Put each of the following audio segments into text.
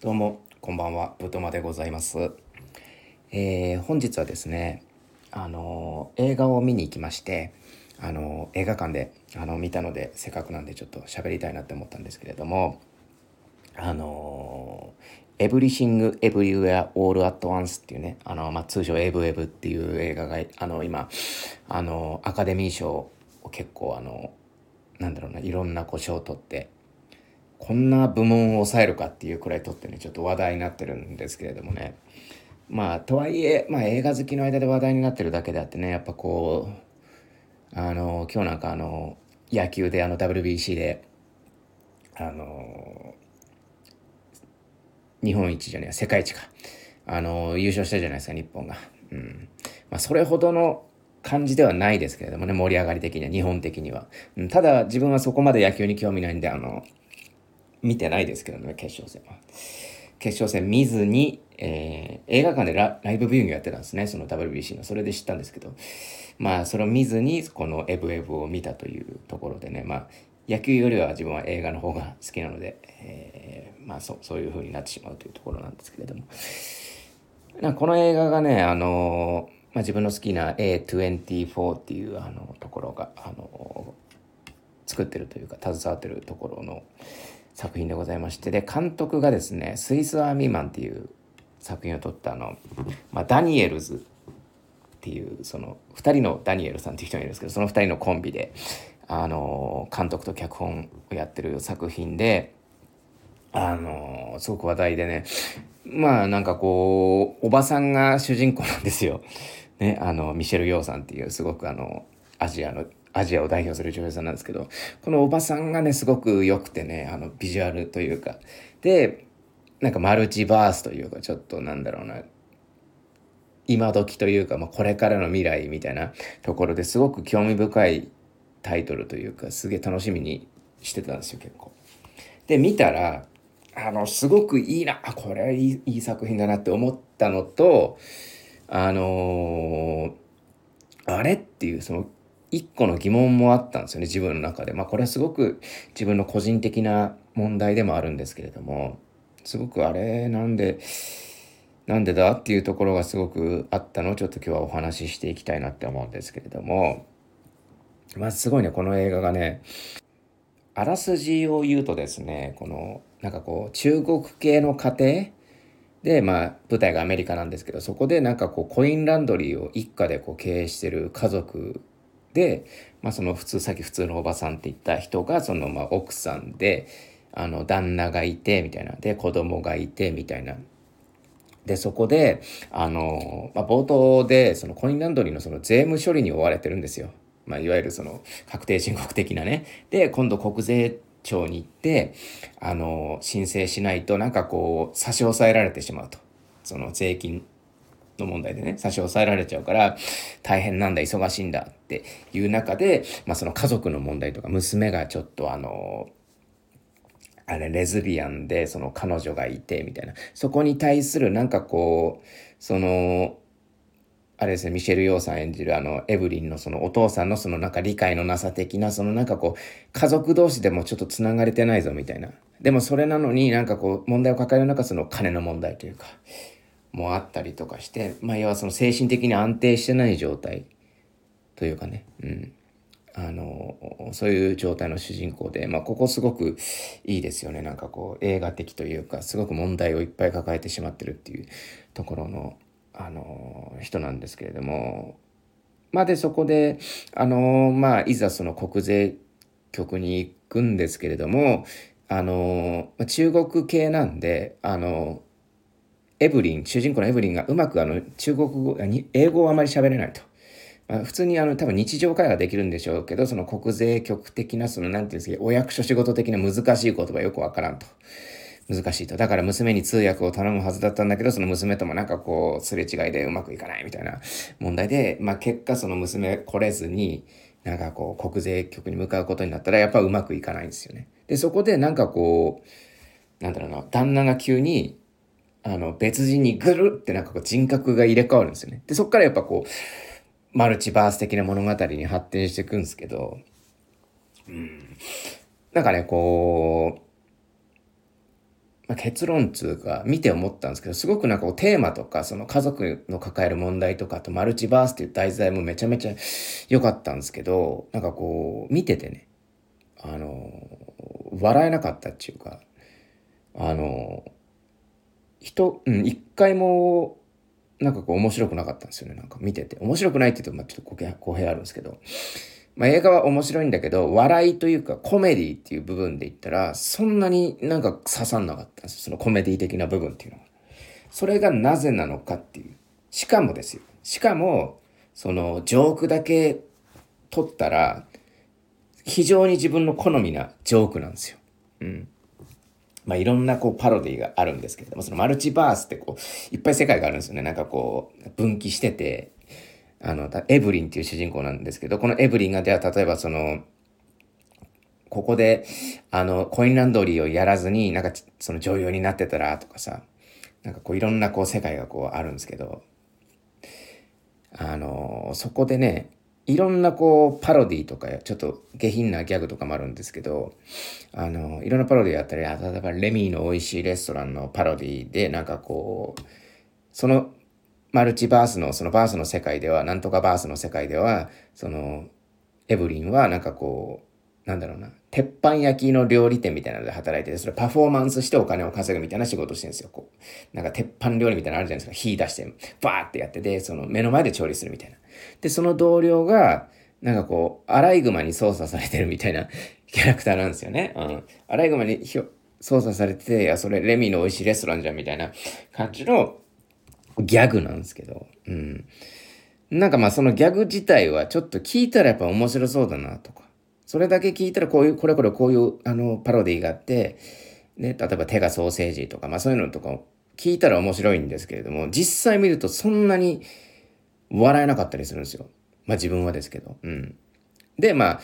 どうもこんばんは。ぶとまでございます、えー、本日はですねあの映画を見に行きましてあの映画館であの見たのでせっかくなんでちょっと喋りたいなって思ったんですけれどもあのエブリシング・エブリウェア・オール・アット・ワンスっていうね、あの、まあ、通称エブエブっていう映画が、あの、今、あの、アカデミー賞を結構、あの、なんだろうな、いろんなこう賞を取って、こんな部門を抑えるかっていうくらいとってねちょっと話題になってるんですけれどもね。まあとはいえ、まあ、映画好きの間で話題になってるだけであってねやっぱこうあの今日なんかあの野球であの WBC であの日本一じゃねえ世界一か。あの優勝したじゃないですか日本が。うん。まあ、それほどの感じではないですけれどもね盛り上がり的には日本的には、うん、ただ自分はそこまで野球に興味ないんであの見てないですけどね、決勝戦は。決勝戦見ずに、えー、映画館でライブビューイングやってたんですね、その WBC の。それで知ったんですけど、まあ、それを見ずに、このエブエブを見たというところでね、まあ、野球よりは自分は映画の方が好きなので、えー、まあそ、そういう風になってしまうというところなんですけれども。なこの映画がね、あのー、まあ、自分の好きな A24 っていうあのところが、あの、作ってるというか、携わってるところの、作品でございましてで監督がですねスイス・アーミーマンっていう作品を撮ったあの、まあ、ダニエルズっていうその2人のダニエルさんっていう人がいるんですけどその2人のコンビであの監督と脚本をやってる作品であのすごく話題でねまあなんかこうおばさんが主人公なんですよ。ね、あのミシェル・ヨーさんっていうすごくあのアジアのアジアを代表する女優さんなんですけど、このおばさんがね、すごく良くてね、あの、ビジュアルというか、で、なんかマルチバースというか、ちょっとなんだろうな、今時というか、まあ、これからの未来みたいなところですごく興味深いタイトルというか、すげえ楽しみにしてたんですよ、結構。で、見たら、あの、すごくいいな、あ、これはいいいい作品だなって思ったのと、あのー、あれっていう、その、一個の疑問もあったんですよね自分の中で。まあこれはすごく自分の個人的な問題でもあるんですけれどもすごくあれなんでなんでだっていうところがすごくあったの？をちょっと今日はお話ししていきたいなって思うんですけれども。まあすごいねこの映画がねあらすじを言うとですねこのなんかこう中国系の家庭？でまあ舞台がアメリカなんですけどそこでなんかこうコインランドリーを一家でこう経営してる家族で、まあ、その普通さっき普通のおばさんって言った人がそのまあ奥さんであの旦那がいてみたいなで子供がいてみたいな。でそこであの、まあ、冒頭でそのコインランドリーのその税務処理に追われてるんですよ。まあ、いわゆるその確定申告的なね。で今度国税庁に行ってあの申請しないとなんかこう差し押さえられてしまうと。その税金の問題でね、差し押さえられちゃうから、大変なんだ、忙しいんだっていう中で、まあその家族の問題とか、娘がちょっとあの、あれ、レズビアンで、その彼女がいて、みたいな。そこに対するなんかこう、その、あれですね、ミシェル・ヨーさん演じるあの、エブリンのそのお父さんのそのなんか理解のなさ的な、そのなんかこう、家族同士でもちょっと繋がれてないぞみたいな。でもそれなのになんかこう、問題を抱える中、その金の問題というか、もあったりとかして、まあ、要はその精神的に安定してない状態というかね、うん。あの、そういう状態の主人公で、まあ、ここすごくいいですよね。なんかこう、映画的というか、すごく問題をいっぱい抱えてしまってるっていうところの、あの、人なんですけれども、まあ、で、そこで、あの、まあ、いざその国税局に行くんですけれども、あの、中国系なんで、あの、エブリン、主人公のエブリンがうまくあの中国語、英語をあまり喋れないと。まあ、普通にあの多分日常会話できるんでしょうけど、その国税局的な、そのなんていうんですか、お役所仕事的な難しい言葉よくわからんと。難しいと。だから娘に通訳を頼むはずだったんだけど、その娘ともなんかこう、すれ違いでうまくいかないみたいな問題で、まあ結果その娘来れずに、なんかこう、国税局に向かうことになったら、やっぱうまくいかないんですよね。で、そこでなんかこう、なんだろうな、旦那が急に、あの、別人にぐるってなんかこう人格が入れ替わるんですよね。で、そっからやっぱこう、マルチバース的な物語に発展していくんですけど、うん。なんかね、こう、まあ、結論つうか見て思ったんですけどすごくなんかこうテーマとかその家族の抱える問題とかとマルチバースっていう題材もめちゃめちゃ良かったんですけどなんかこう見ててねあの笑えなかったっていうかあの人うん一回もなんかこう面白くなかったんですよねなんか見てて面白くないって言うとまあちょっと語弊あるんですけどまあ、映画は面白いんだけど、笑いというかコメディっていう部分で言ったら、そんなになんか刺さんなかったんですそのコメディ的な部分っていうのは。それがなぜなのかっていう。しかもですよ。しかも、そのジョークだけ撮ったら、非常に自分の好みなジョークなんですよ。うん。まあ、いろんなこうパロディがあるんですけれども、そのマルチバースってこう、いっぱい世界があるんですよね。なんかこう、分岐してて、あの、エブリンっていう主人公なんですけど、このエブリンがでは例えばその、ここで、あの、コインランドリーをやらずに、なんか、その女優になってたらとかさ、なんかこういろんなこう世界がこうあるんですけど、あの、そこでね、いろんなこうパロディとか、ちょっと下品なギャグとかもあるんですけど、あの、いろんなパロディやったり、例えばレミーの美味しいレストランのパロディで、なんかこう、そのマルチバースの、そのバースの世界では、なんとかバースの世界では、その、エブリンはなんかこう、なんだろうな、鉄板焼きの料理店みたいなので働いてて、それパフォーマンスしてお金を稼ぐみたいな仕事してるんですよ。こう。なんか鉄板料理みたいなのあるじゃないですか。火出して、バーってやってて、その目の前で調理するみたいな。で、その同僚が、なんかこう、アライグマに操作されてるみたいな キャラクターなんですよね。うん。アライグマに操作されてて、いや、それレミの美味しいレストランじゃんみたいな感じのギャグなんですけど、うん。なんかまあそのギャグ自体はちょっと聞いたらやっぱ面白そうだなとか、それだけ聞いたらこういう、これこれこういうあのパロディがあって、ね、例えば手がソーセージとか、まあそういうのとか聞いたら面白いんですけれども、実際見るとそんなに笑えなかったりするんですよ。まあ自分はですけど。うん。で、ま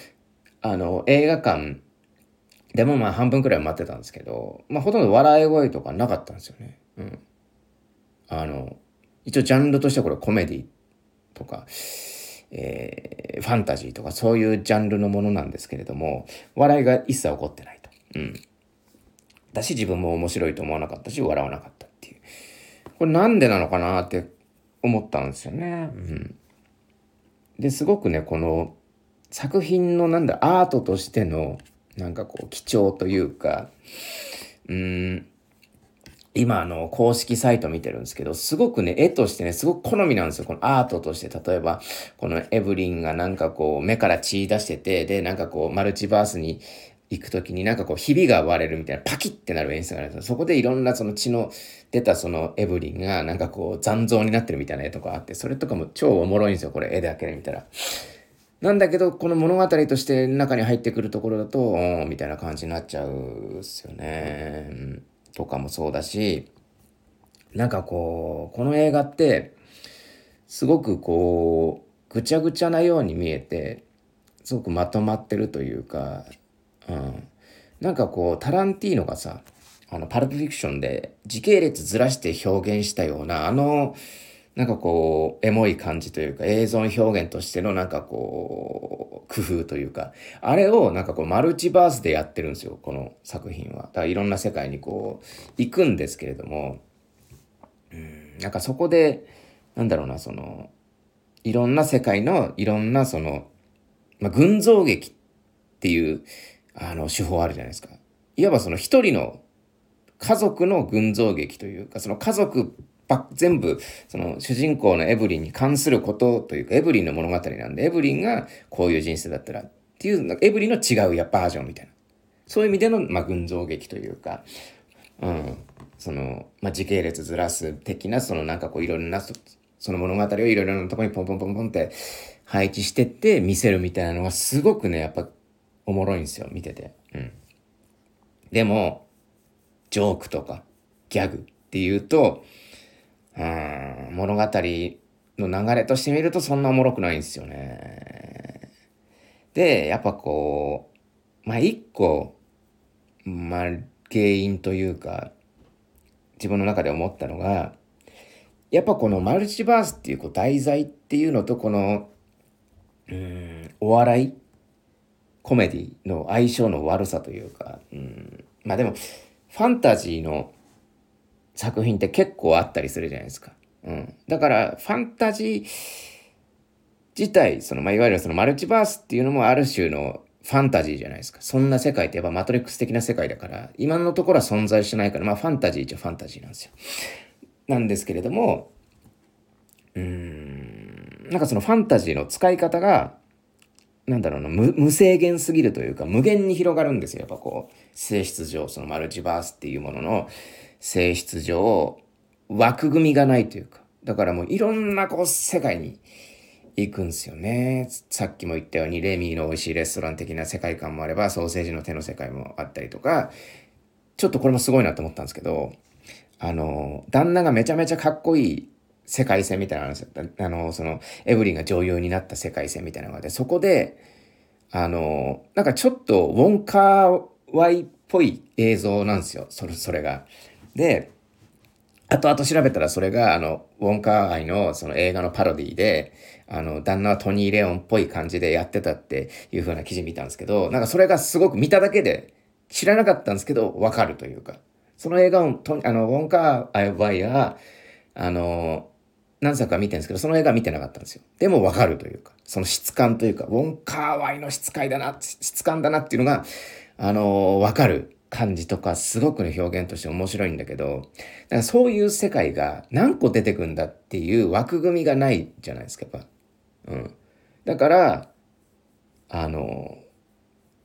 あ、あの、映画館でもまあ半分くらい待ってたんですけど、まあほとんど笑い声とかなかったんですよね。うん。あの、一応ジャンルとしてはこれコメディとか、えー、ファンタジーとかそういうジャンルのものなんですけれども、笑いが一切起こってないと。うん。だし自分も面白いと思わなかったし、笑わなかったっていう。これなんでなのかなって思ったんですよね。うん。で、すごくね、この作品のなんだ、アートとしての、なんかこう、貴重というか、うん、今あの公式サイト見てるんですけど、すごくね、絵としてね、すごく好みなんですよ。このアートとして、例えば、このエブリンがなんかこう、目から血出してて、で、なんかこう、マルチバースに行くときになんかこう、ひびが割れるみたいな、パキってなる演出があるんです。そこでいろんなその血の出たそのエブリンがなんかこう、残像になってるみたいな絵とかあって、それとかも超おもろいんですよ、これ、絵だけで見たら。なんだけど、この物語として中に入ってくるところだとお、みたいな感じになっちゃうっすよね。とかもそうだし、なんかこう、この映画って、すごくこう、ぐちゃぐちゃなように見えて、すごくまとまってるというか、うん。なんかこう、タランティーノがさ、あの、パルプフィクションで時系列ずらして表現したような、あの、なんかこう、エモい感じというか、映像表現としてのなんかこう、工夫というか、あれをなんかこう、マルチバースでやってるんですよ、この作品は。だからいろんな世界にこう、行くんですけれども、うん、なんかそこで、なんだろうな、その、いろんな世界のいろんなその、まあ、群像劇っていう、あの、手法あるじゃないですか。いわばその一人の家族の群像劇というか、その家族ば全部、その主人公のエブリンに関することというか、エブリンの物語なんで、エブリンがこういう人生だったらっていう、エブリンの違うやバージョンみたいな。そういう意味での、まあ、群像劇というか、うん、その、まあ、時系列ずらす的な、そのなんかこういろんな、その物語をいろいろなところにポンポンポンポンって配置してって見せるみたいなのがすごくね、やっぱおもろいんですよ、見てて。うん。でも、ジョークとかギャグっていうと、うん、物語の流れとして見るとそんなおもろくないんですよね。で、やっぱこう、まあ一個、まあ原因というか、自分の中で思ったのが、やっぱこのマルチバースっていうこう題材っていうのとこの、うん、お笑いコメディの相性の悪さというか、うん、まあでも、ファンタジーの作品って結構あったりするじゃないですか。うん。だから、ファンタジー自体、その、まあ、いわゆるそのマルチバースっていうのもある種のファンタジーじゃないですか。そんな世界ってやっぱマトリックス的な世界だから、今のところは存在しないから、まあファンタジーっちゃファンタジーなんですよ。なんですけれども、うーん、なんかそのファンタジーの使い方が、なんだろうな、無制限すぎるというか、無限に広がるんですよ。やっぱこう、性質上、そのマルチバースっていうものの性質上、枠組みがないというか、だからもういろんなこう世界に行くんですよね。さっきも言ったようにレミーの美味しいレストラン的な世界観もあれば、ソーセージの手の世界もあったりとか、ちょっとこれもすごいなと思ったんですけど、あの、旦那がめちゃめちゃかっこいい世界線みたいなのですよ。あの、その、エブリンが女優になった世界線みたいなのがあって、そこで、あの、なんかちょっとウォンカーワイっぽい映像なんですよ。それ、それが。で、後々調べたらそれが、あの、ウォンカー愛のその映画のパロディで、あの、旦那はトニー・レオンっぽい感じでやってたっていう風な記事見たんですけど、なんかそれがすごく見ただけで知らなかったんですけど、わかるというか。その映画を、あの、ウォンカーアイは、あの、何作か見てるんですけど、その映画見てなかったんですよ。でもわかるというか、その質感というか、ウォンカーワイの質感だな、質感だなっていうのが、あの、わかる感じとか、すごくね、表現として面白いんだけど、だからそういう世界が何個出てくんだっていう枠組みがないじゃないですか、やっぱ。うん。だから、あの、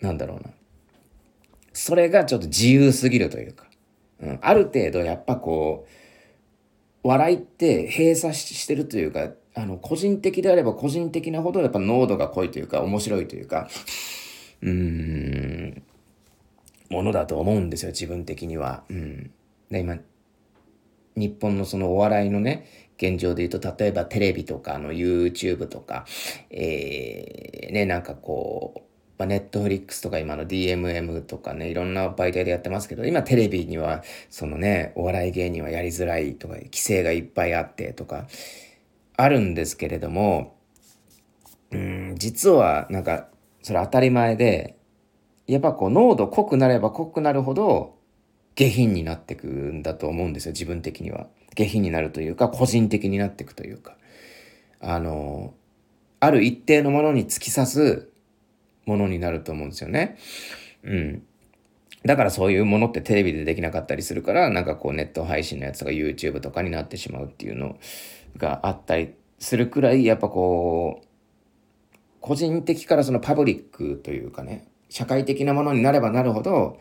なんだろうな。それがちょっと自由すぎるというか、うん、ある程度やっぱこう、笑いって閉鎖してるというか、あの、個人的であれば個人的なほどやっぱ濃度が濃いというか、面白いというか、うーん、ものだと思うんですよ、自分的には。うん。で、今、日本のそのお笑いのね、現状で言うと、例えばテレビとかあの YouTube とか、えー、ね、なんかこう、まあ、ネットフリックスとか今の DMM とかね、いろんな媒体でやってますけど、今テレビには、そのね、お笑い芸人はやりづらいとか、規制がいっぱいあってとか、あるんですけれども、うん、実はなんか、それ当たり前で、やっぱこう濃度濃くなれば濃くなるほど下品になってくんだと思うんですよ、自分的には。下品になるというか、個人的になっていくというか。あの、ある一定のものに突き刺すものになると思うんですよね。うん。だからそういうものってテレビでできなかったりするから、なんかこうネット配信のやつが YouTube とかになってしまうっていうのがあったりするくらい、やっぱこう、個人的からそのパブリックというかね、社会的なものになればなるほど、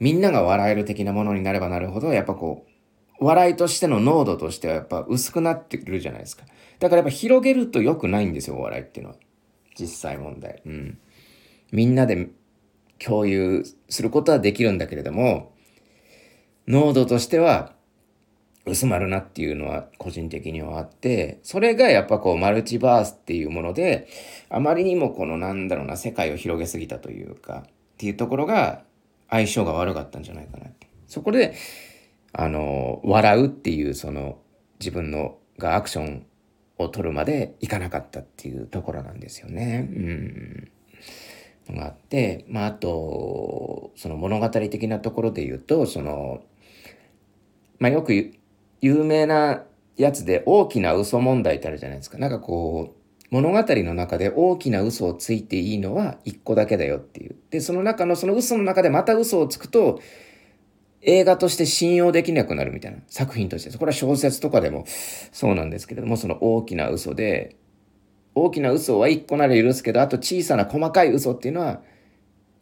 みんなが笑える的なものになればなるほど、やっぱこう、笑いとしての濃度としてはやっぱ薄くなってくるじゃないですか。だからやっぱ広げると良くないんですよ、お笑いっていうのは。実際問題。うん。みんなで共有することはできるんだけれども、濃度としては薄まるなっていうのは個人的にはあって、それがやっぱこうマルチバースっていうもので、あまりにもこのなんだろうな、世界を広げすぎたというか、っていうところが相性が悪かったんじゃないかなって。そこで、あの、笑うっていうその自分のがアクションを取るまでいかなかったっていうところなんですよね。うん。のがあって、まあ、あと、その物語的なところで言うと、その、まあ、よく有名なやつで大きな嘘問題ってあるじゃないですか。なんかこう、物語の中で大きな嘘をついていいのは一個だけだよっていう。で、その中のその嘘の中でまた嘘をつくと、映画として信用できなくなるみたいな作品として。これは小説とかでもそうなんですけれども、その大きな嘘で、大きな嘘は一個なら許すけど、あと小さな細かい嘘っていうのは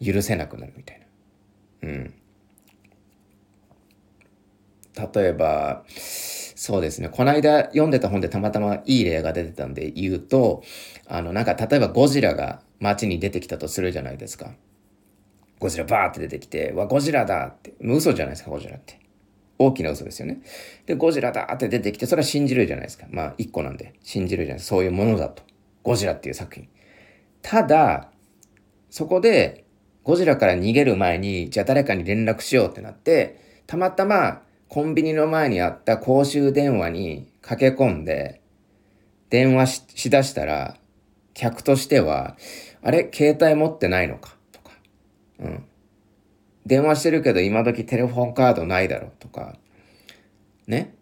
許せなくなるみたいな。うん。例えば、そうですね。この間読んでた本でたまたまいい例が出てたんで言うと、あの、なんか例えばゴジラが街に出てきたとするじゃないですか。ゴジラバーって出てきて、わ、ゴジラだって。嘘じゃないですか、ゴジラって。大きな嘘ですよね。で、ゴジラだって出てきて、それは信じるじゃないですか。まあ、一個なんで。信じるじゃないですか。そういうものだと。ゴジラっていう作品。ただ、そこで、ゴジラから逃げる前に、じゃあ誰かに連絡しようってなって、たまたまコンビニの前にあった公衆電話に駆け込んで、電話しだしたら、客としては、あれ携帯持ってないのか？とか、うん。電話してるけど今時テレフォンカードないだろとか、ね？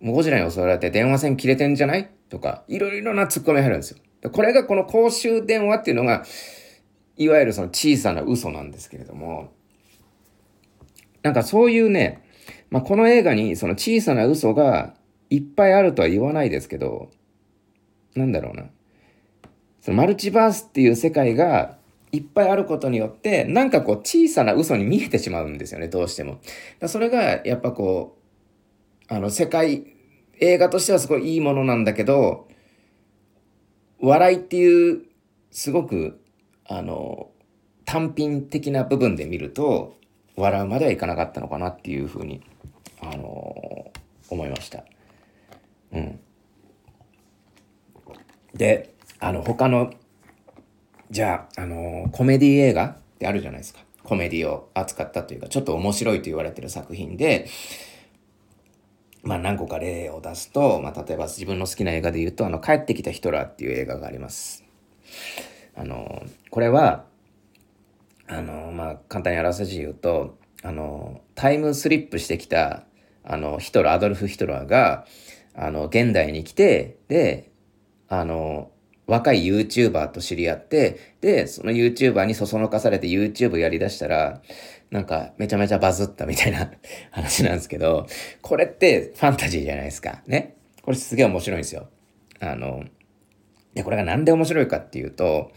もうゴジラに襲われて電話線切れてんじゃない？とか、いろいろなツッコミ入るんですよ。これがこの公衆電話っていうのが、いわゆるその小さな嘘なんですけれども、なんかそういうね、まあ、この映画にその小さな嘘がいっぱいあるとは言わないですけど、なんだろうな。そのマルチバースっていう世界がいっぱいあることによって、なんかこう小さな嘘に見えてしまうんですよね、どうしても。それがやっぱこう、あの世界、映画としてはすごいいいものなんだけど、笑いっていうすごく、あの、単品的な部分で見ると、笑うまではいかなかったのかなっていうふうに、あの思いました。うん。で、あの、他の、じゃあ、あのコメディ映画ってあるじゃないですか。コメディを扱ったというか、ちょっと面白いと言われてる作品で、まあ何個か例を出すと、まあ例えば自分の好きな映画で言うと、あの、帰ってきたヒトラーっていう映画があります。あの、これは、あの、まあ、簡単にあらせじ言うと、あの、タイムスリップしてきた、あの、ヒトラー、アドルフ・ヒトラーが、あの、現代に来て、で、あの、若い YouTuber と知り合って、で、その YouTuber にそそのかされて YouTube やりだしたら、なんかめちゃめちゃバズったみたいな 話なんですけど、これってファンタジーじゃないですか。ね。これすげえ面白いんですよ。あの、で、これがなんで面白いかっていうと、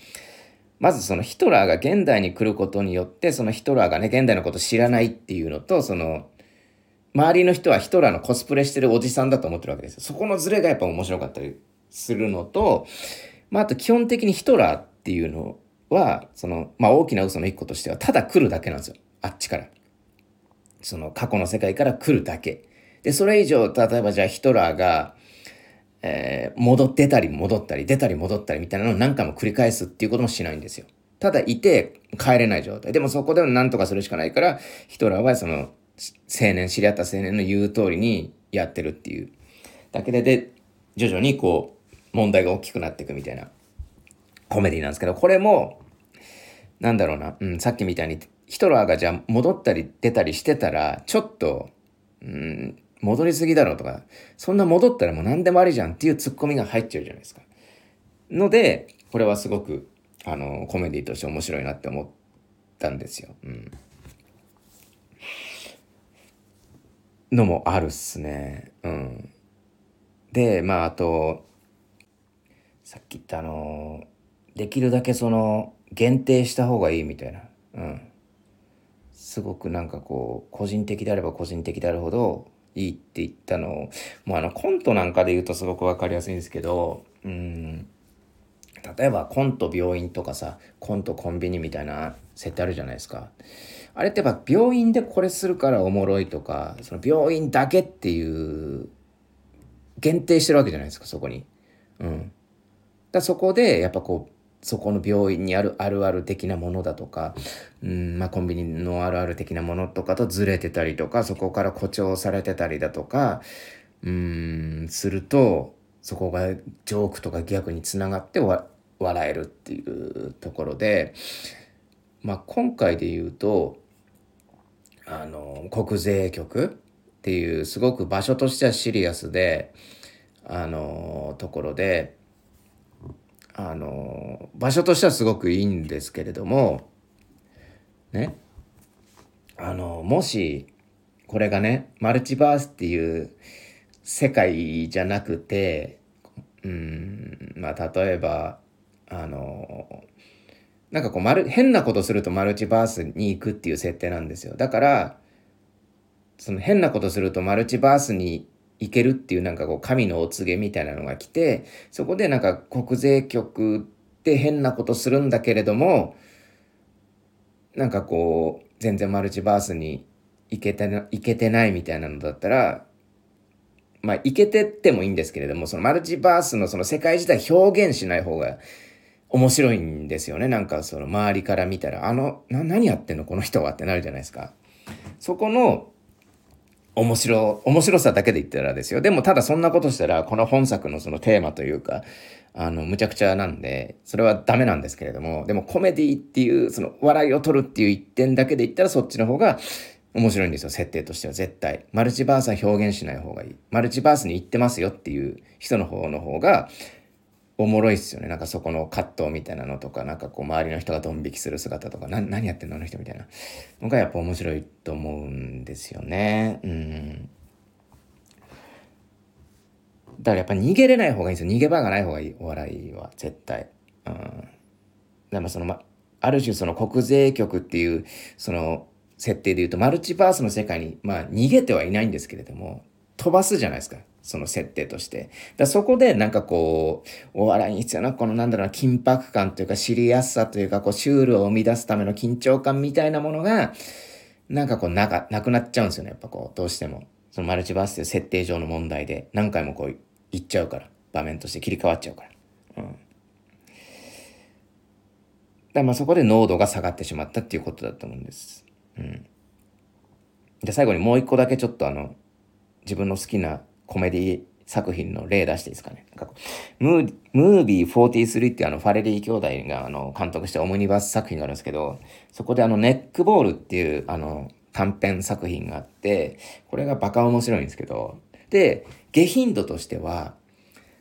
まずそのヒトラーが現代に来ることによって、そのヒトラーがね、現代のこと知らないっていうのと、その、周りの人はヒトラーのコスプレしてるおじさんだと思ってるわけですよ。そこのズレがやっぱ面白かったりするのと、まあ、あと基本的にヒトラーっていうのは、その、まあ、大きな嘘の一個としては、ただ来るだけなんですよ。あっちから。その過去の世界から来るだけ。で、それ以上、例えばじゃあヒトラーが、えー、戻ってたり戻ったり、出たり戻ったりみたいなのを何回も繰り返すっていうこともしないんですよ。ただいて帰れない状態。でもそこでも何とかするしかないから、ヒトラーはその青年、知り合った青年の言う通りにやってるっていう。だけで、で、徐々にこう、問題が大きくなっていくみたいなコメディなんですけど、これも、なんだろうな、うん、さっきみたいにヒトラーがじゃあ戻ったり出たりしてたら、ちょっと、うん、戻りすぎだろうとか、そんな戻ったらもう何でもありじゃんっていうツッコミが入っちゃうじゃないですか。ので、これはすごく、あの、コメディとして面白いなって思ったんですよ。うん。のもあるっすね。うん。で、まあ、あと、さっき言ったあの、できるだけその、限定した方がいいみたいな。うん。すごくなんかこう、個人的であれば個人的であるほど、いいって言ったのを、もうあのコントなんかで言うとすごく分かりやすいんですけど、うん、例えばコント病院とかさ、コントコンビニみたいな設定あるじゃないですか。あれってやっぱ病院でこれするからおもろいとか、その病院だけっていう限定してるわけじゃないですか、そこに。うん。だそこでやっぱこう、そこの病院にあるあるある的なものだとか、うんまあ、コンビニのあるある的なものとかとずれてたりとかそこから誇張されてたりだとかうんするとそこがジョークとか逆につながって笑えるっていうところで、まあ、今回で言うとあの国税局っていうすごく場所としてはシリアスであのところであの場所としてはすごくいいんですけれどもねあのもしこれがねマルチバースっていう世界じゃなくてうんまあ例えばあのなんかこう、まる、変なことするとマルチバースに行くっていう設定なんですよ。だから、その変なことするとマルチバースにいけるっていうなんかこう神のお告げみたいなのが来てそこでなんか国税局で変なことするんだけれどもなんかこう全然マルチバースに行けてないけてないみたいなのだったらまあいけてってもいいんですけれどもそのマルチバースのその世界自体表現しない方が面白いんですよねなんかその周りから見たらあのな何やってんのこの人はってなるじゃないですか。そこの面白、面白さだけで言ったらですよ。でもただそんなことしたら、この本作のそのテーマというか、あの、むちゃくちゃなんで、それはダメなんですけれども、でもコメディっていう、その笑いを取るっていう一点だけで言ったらそっちの方が面白いんですよ、設定としては絶対。マルチバースは表現しない方がいい。マルチバースに行ってますよっていう人の方の方が、おもろいっすよね。なんかそこの葛藤みたいなのとか、なんかこう周りの人がドン引きする姿とか、何やってんの？あの人みたいなのがやっぱ面白いと思うんですよね。うん。だからやっぱ逃げれない方がいいんですよ。逃げ場がない方がいい、お笑いは、絶対。うん。でもその、ま、ある種その国税局っていう、その、設定で言うと、マルチバースの世界に、まあ、逃げてはいないんですけれども、飛ばすじゃないですか。その設定として。だそこでなんかこう、お笑いに必要なこのなんだろうな、緊迫感というか知りやすさというか、こう、シュールを生み出すための緊張感みたいなものが、なんかこう、なか、なくなっちゃうんですよね。やっぱこう、どうしても。そのマルチバースという設定上の問題で、何回もこう、言っちゃうから。場面として切り替わっちゃうから。うん。だまあそこで濃度が下がってしまったっていうことだと思うんです。うん。で、最後にもう一個だけちょっとあの、自分の好きなコメディ作品の例出していいですかね？かムームービー43っていうあのファレリー兄弟があの監督したオムニバス作品があるんですけど、そこであのネックボールっていうあの短編作品があって、これがバカ面白いんですけど、で、下品度としては、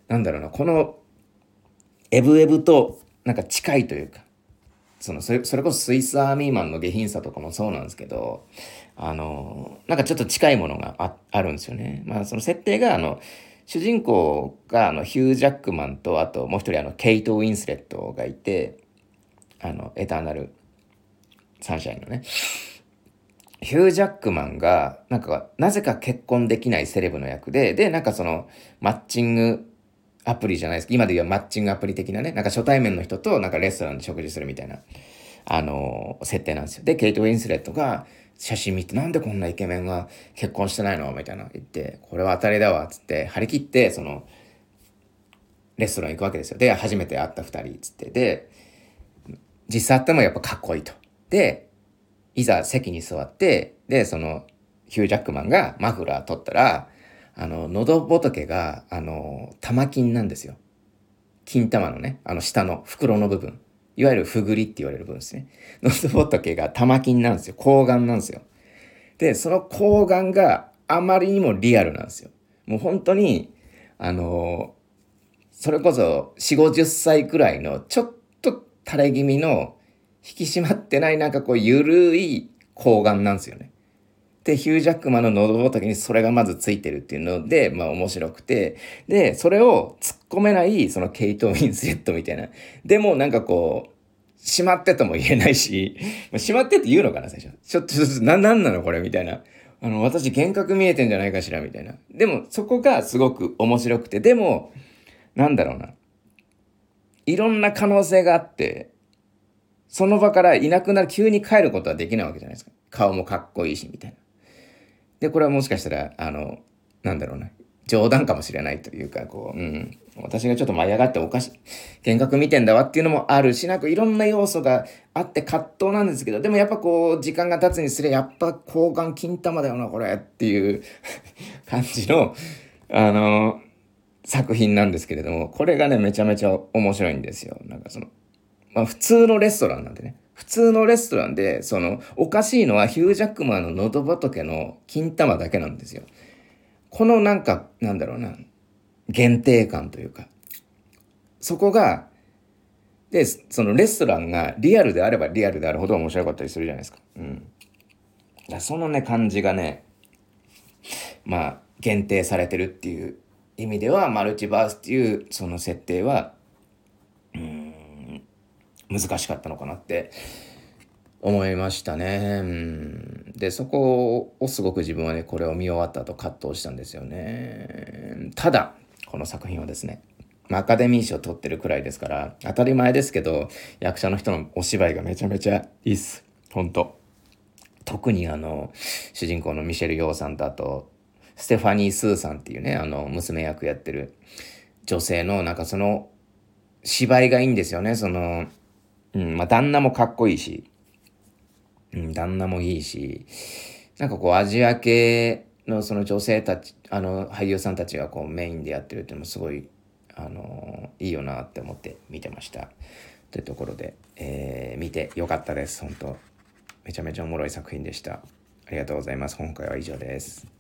なんだろうな、このエブエブとなんか近いというか、そのそれそれこそスイスアーミーマンの下品さとかもそうなんですけど、あの、なんかちょっと近いものがああるんですよね。まあその設定が、あの、主人公があのヒュー・ジャックマンと、あともう一人あのケイト・ウィンスレットがいて、あの、エターナル・サンシャインのね。ヒュー・ジャックマンが、なんか、なぜか結婚できないセレブの役で、で、なんかその、マッチングアプリじゃないですか。今で言うマッチングアプリ的なね、なんか初対面の人となんかレストランで食事するみたいな、あの、設定なんですよ。で、ケイト・ウィンスレットが写真見て、なんでこんなイケメンが結婚してないのみたいな言って、これは当たりだわ、つって、張り切って、その、レストラン行くわけですよ。で、初めて会った二人、つって。で、実際会ってもやっぱかっこいいと。で、いざ席に座って、で、その、ヒュージャックマンがマフラー取ったら、あの、喉仏が、あの、玉金なんですよ。金玉のね、あの下の袋の部分。いわゆるふぐりって言われる部分ですね。喉仏が玉金なんですよ。抗がんなんですよ。で、その抗がんがあまりにもリアルなんですよ。もう本当に、あの、それこそ4、50歳くらいのちょっと垂れ気味の引き締まってないなんかこうゆるい抗がんなんですよね。で、ヒュージャックマンの喉仏にそれがまずついてるっていうので、まあ面白くて、で、それを突っ込めない、そのケイト・ウィンスレットみたいな。でもなんかこう、しまってとも言えないし、しまってって言うのかな、最初。ちょっと、ちょっと、な、なんなのこれみたいな。あの、私幻覚見えてんじゃないかしらみたいな。でも、そこがすごく面白くて、でも、なんだろうな。いろんな可能性があって、その場からいなくなる、急に帰ることはできないわけじゃないですか。顔もかっこいいし、みたいな。で、これはもしかしたら、あの、なんだろうな、冗談かもしれないというか、こう、うん、私がちょっと舞い上がっておかしい、幻覚見てんだわっていうのもあるし、なんかいろんな要素があって葛藤なんですけど、でもやっぱこう、時間が経つにつれ、やっぱ抗がん金玉だよな、これっていう 感じの、あの、作品なんですけれども、これがね、めちゃめちゃ面白いんですよ。なんかその、まあ普通のレストランなんでね。普通のレストランで、その、おかしいのはヒュージャックマンの喉仏の金玉だけなんですよ。このなんか、なんだろうな、限定感というか、そこが、で、そのレストランがリアルであればリアルであるほど面白かったりするじゃないですか。うん。だそのね、感じがね、まあ、限定されてるっていう意味では、マルチバースっていうその設定は、うん、難しかったのかなって思いましたね。で、そこをすごく自分はね、これを見終わった後葛藤したんですよね。ただ、この作品はですね、アカデミー賞取ってるくらいですから、当たり前ですけど、役者の人のお芝居がめちゃめちゃいいっす。ほんと。特にあの、主人公のミシェル・ヨーさんとあと、ステファニー・スーさんっていうね、あの、娘役やってる女性の、なんかその、芝居がいいんですよね。その、うん、まあ旦那もかっこいいし、うん、旦那もいいし、なんかこうアジア系のその女性たち、あの俳優さんたちがこうメインでやってるっていうのもすごい、あのいいよなって思って見てました。というところで、えー、見てよかったです、本当めちゃめちゃおもろい作品でした。ありがとうございます。今回は以上です。